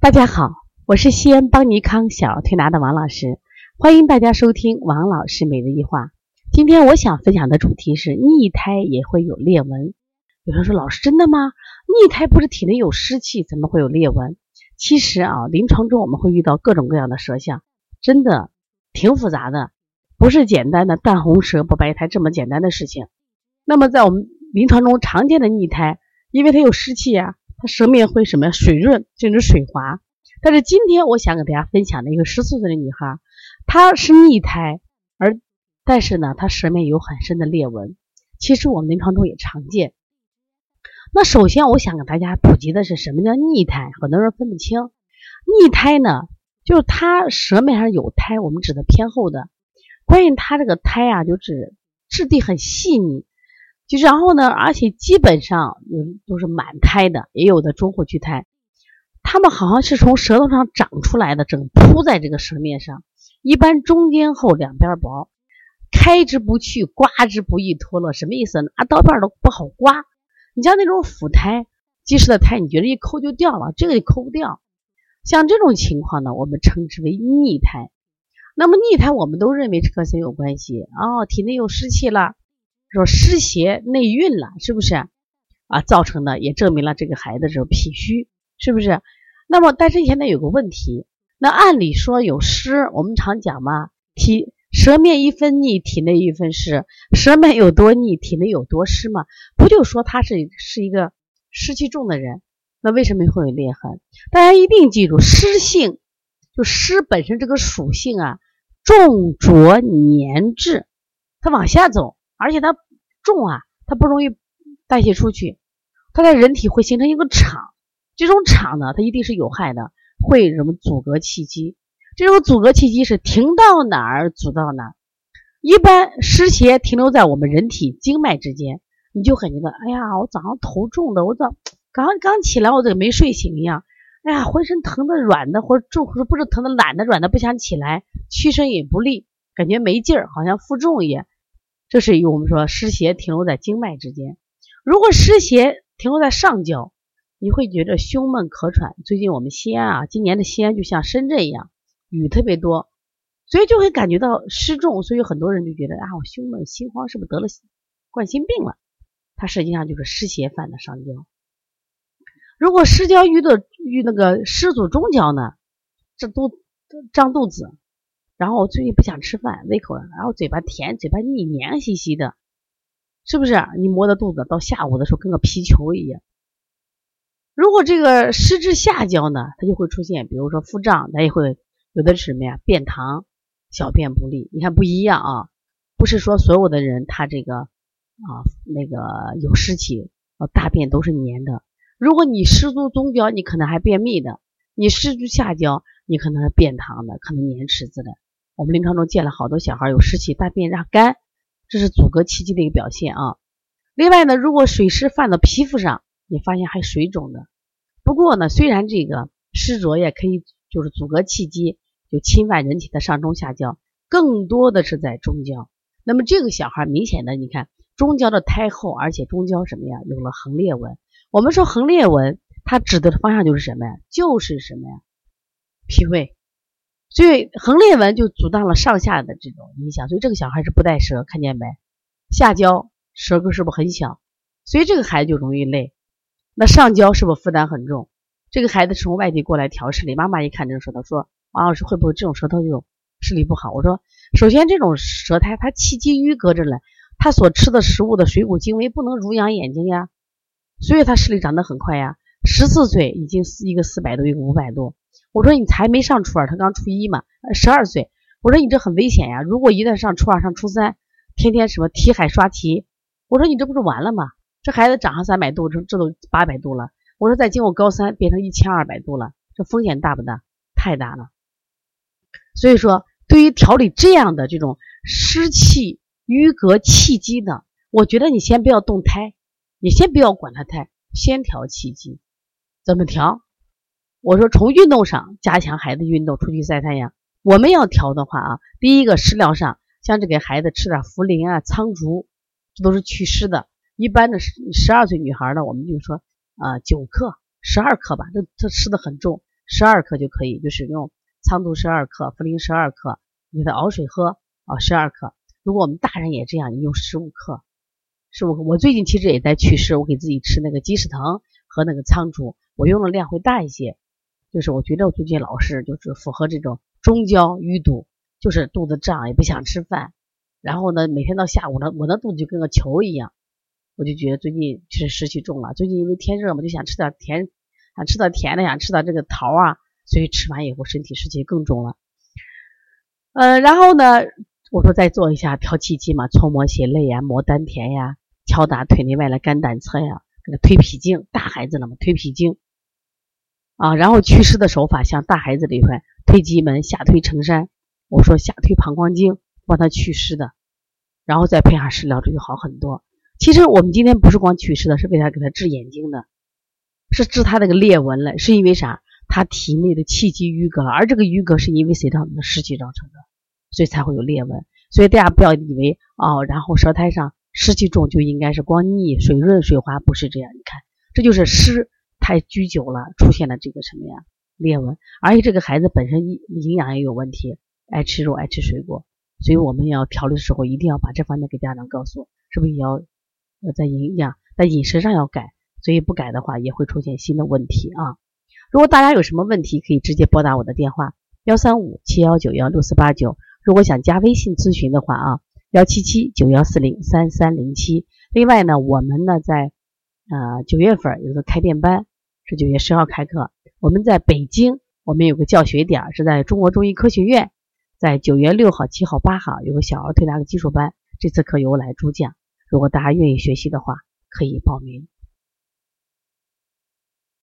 大家好，我是西安邦尼康小儿推拿的王老师，欢迎大家收听王老师每日一话。今天我想分享的主题是逆胎也会有裂纹。有人说老师真的吗？逆胎不是体内有湿气，怎么会有裂纹？其实啊，临床中我们会遇到各种各样的舌象，真的挺复杂的，不是简单的淡红舌不白苔这么简单的事情。那么在我们临床中常见的逆胎，因为它有湿气呀。它舌面会什么呀水润甚至水滑，但是今天我想给大家分享的一个十四岁的女孩，她是逆胎，而但是呢，她舌面有很深的裂纹，其实我们临床中也常见。那首先我想给大家普及的是什么叫逆胎，很多人分不清。逆胎呢，就是它舌面上有苔，我们指的偏厚的，关键它这个苔啊，就是质地很细腻。就然后呢，而且基本上有都是满胎的，也有的中后区胎，它们好像是从舌头上长出来的，整铺在这个舌面上。一般中间厚，两边薄，开之不去，刮之不易脱落。什么意思？拿刀片都不好刮。你像那种腐胎、积食的胎，你觉得一抠就掉了，这个也抠不掉。像这种情况呢，我们称之为逆胎。那么逆胎，我们都认为是和谁有关系？哦，体内有湿气了。说湿邪内蕴了，是不是啊？造成的也证明了这个孩子是脾虚，是不是？那么，但是现在有个问题，那按理说有湿，我们常讲嘛，体舌面一分腻，体内一分湿，舌面有多腻，体内有多湿嘛？不就说他是是一个湿气重的人？那为什么会有裂痕？大家一定记住，湿性就湿本身这个属性啊，重浊黏滞，它往下走。而且它重啊，它不容易代谢出去，它在人体会形成一个场，这种场呢，它一定是有害的，会什么阻隔气机？这种阻隔气机是停到哪儿阻到哪儿。一般湿邪停留在我们人体经脉之间，你就感觉到，哎呀，我早上头重的，我早刚刚起来，我这个没睡醒一样，哎呀，浑身疼的软的，或者重不是疼的懒的软的，不想起来，屈伸也不利，感觉没劲儿，好像负重一样。这是以我们说湿邪停留在经脉之间，如果湿邪停留在上焦，你会觉得胸闷咳喘。最近我们西安啊，今年的西安就像深圳一样，雨特别多，所以就会感觉到湿重，所以很多人就觉得啊，我胸闷心慌，是不是得了冠心病了？它实际上就是湿邪犯的上焦。如果湿焦遇的遇那个湿阻中焦呢，这肚胀肚子。然后我最近不想吃饭，胃口，然后嘴巴甜，嘴巴腻，黏兮兮的，是不是？你摸着肚子，到下午的时候跟个皮球一样。如果这个湿至下焦呢，它就会出现，比如说腹胀，它也会有的是什么呀？便溏，小便不利。你看不一样啊，不是说所有的人他这个啊那个有湿气，大便都是黏的。如果你湿足中焦，你可能还便秘的；你湿足下焦，你可能是便溏的，可能黏池子的。我们临床中见了好多小孩有湿气，大便让干，这是阻隔气机的一个表现啊。另外呢，如果水湿犯到皮肤上，你发现还水肿的。不过呢，虽然这个湿浊也可以就是阻隔气机，就侵犯人体的上中下焦，更多的是在中焦。那么这个小孩明显的，你看中焦的胎厚，而且中焦什么呀，有了横裂纹。我们说横裂纹，它指的方向就是什么呀？就是什么呀？脾胃。所以横裂纹就阻挡了上下的这种影响，所以这个小孩是不带舌，看见没？下焦舌根是不是很小？所以这个孩子就容易累。那上焦是不是负担很重？这个孩子从外地过来调视力，妈妈一看这个舌头，说王老师会不会这种舌头就视力不好？我说，首先这种舌苔它气机淤隔着了，他所吃的食物的水谷精微不能濡养眼睛呀，所以他视力长得很快呀。十四岁已经一个四百多，一个五百多。我说你才没上初二，他刚初一嘛，十二岁。我说你这很危险呀，如果一旦上初二、上初三，天天什么题海刷题，我说你这不是完了吗？这孩子长上三百度，这这都八百度了。我说再经过高三，变成一千二百度了，这风险大不大？太大了。所以说，对于调理这样的这种湿气淤隔气机的，我觉得你先不要动胎，你先不要管他胎，先调气机。怎么调？我说从运动上加强孩子运动，出去晒太阳。我们要调的话啊，第一个食疗上，像这给孩子吃点茯苓啊、苍术，这都是祛湿的。一般的十十二岁女孩呢，我们就说啊九克、十二克吧，这这吃的很重。十二克就可以，就是用苍术十二克、茯苓十二克，你给它熬水喝啊，十二克。如果我们大人也这样，你用十五克，十五克。我最近其实也在祛湿，我给自己吃那个鸡屎藤和那个苍术，我用的量会大一些。就是我觉得我最近老是就是符合这种中焦淤堵，就是肚子胀也不想吃饭，然后呢每天到下午呢我那肚子就跟个球一样，我就觉得最近是湿气重了。最近因为天热嘛，就想吃点甜，想吃点甜的，想吃点这个桃啊，所以吃完以后身体湿气更重了。呃，然后呢，我说再做一下调气机嘛，搓摩胁肋呀，摩丹田呀，敲打腿内外的肝胆侧呀，给他推脾经。大孩子了嘛，推脾经。啊，然后祛湿的手法像大孩子这块，推棘门，下推承山。我说下推膀胱经，帮他祛湿的，然后再配上食疗，这就好很多。其实我们今天不是光祛湿的，是为他给他治眼睛的，是治他那个裂纹了。是因为啥？他体内的气机淤隔了，而这个淤隔是因为谁造成的？湿气造成的，所以才会有裂纹。所以大家不要以为哦，然后舌苔上湿气重就应该是光腻、水润、水滑，不是这样。你看，这就是湿。太拘久了，出现了这个什么呀裂纹，而且这个孩子本身营营养也有问题，爱吃肉爱吃水果，所以我们要调理的时候一定要把这方面给家长告诉，是不是也要呃在营养在饮食上要改，所以不改的话也会出现新的问题啊。如果大家有什么问题，可以直接拨打我的电话幺三五七幺九幺六四八九，如果想加微信咨询的话啊幺七七九幺四零三三零七。另外呢，我们呢在呃九月份有个开店班。是九月十号开课，我们在北京，我们有个教学点是在中国中医科学院，在九月六号、七号、八号有个小儿推拿的基础班，这次课由我来主讲。如果大家愿意学习的话，可以报名。